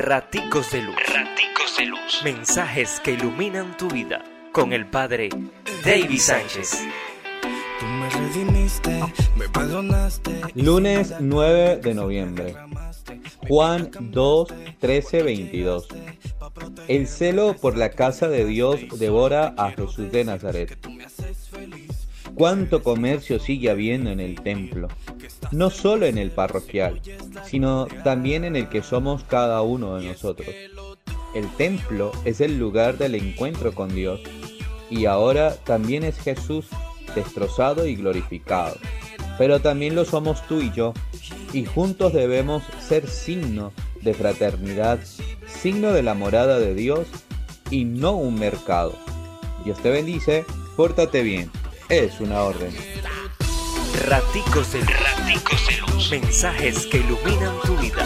Raticos de Luz. Raticos de Luz. Mensajes que iluminan tu vida. Con el Padre David Sánchez. Lunes 9 de noviembre. Juan 2, 13, 22. El celo por la casa de Dios devora a Jesús de Nazaret. ¿Cuánto comercio sigue habiendo en el templo? No solo en el parroquial, sino también en el que somos cada uno de nosotros. El templo es el lugar del encuentro con Dios y ahora también es Jesús destrozado y glorificado. Pero también lo somos tú y yo, y juntos debemos ser signo de fraternidad, signo de la morada de Dios y no un mercado. Dios te bendice, pórtate bien, es una orden. Raticos de luz. Raticos de luz. Mensajes que iluminan tu vida.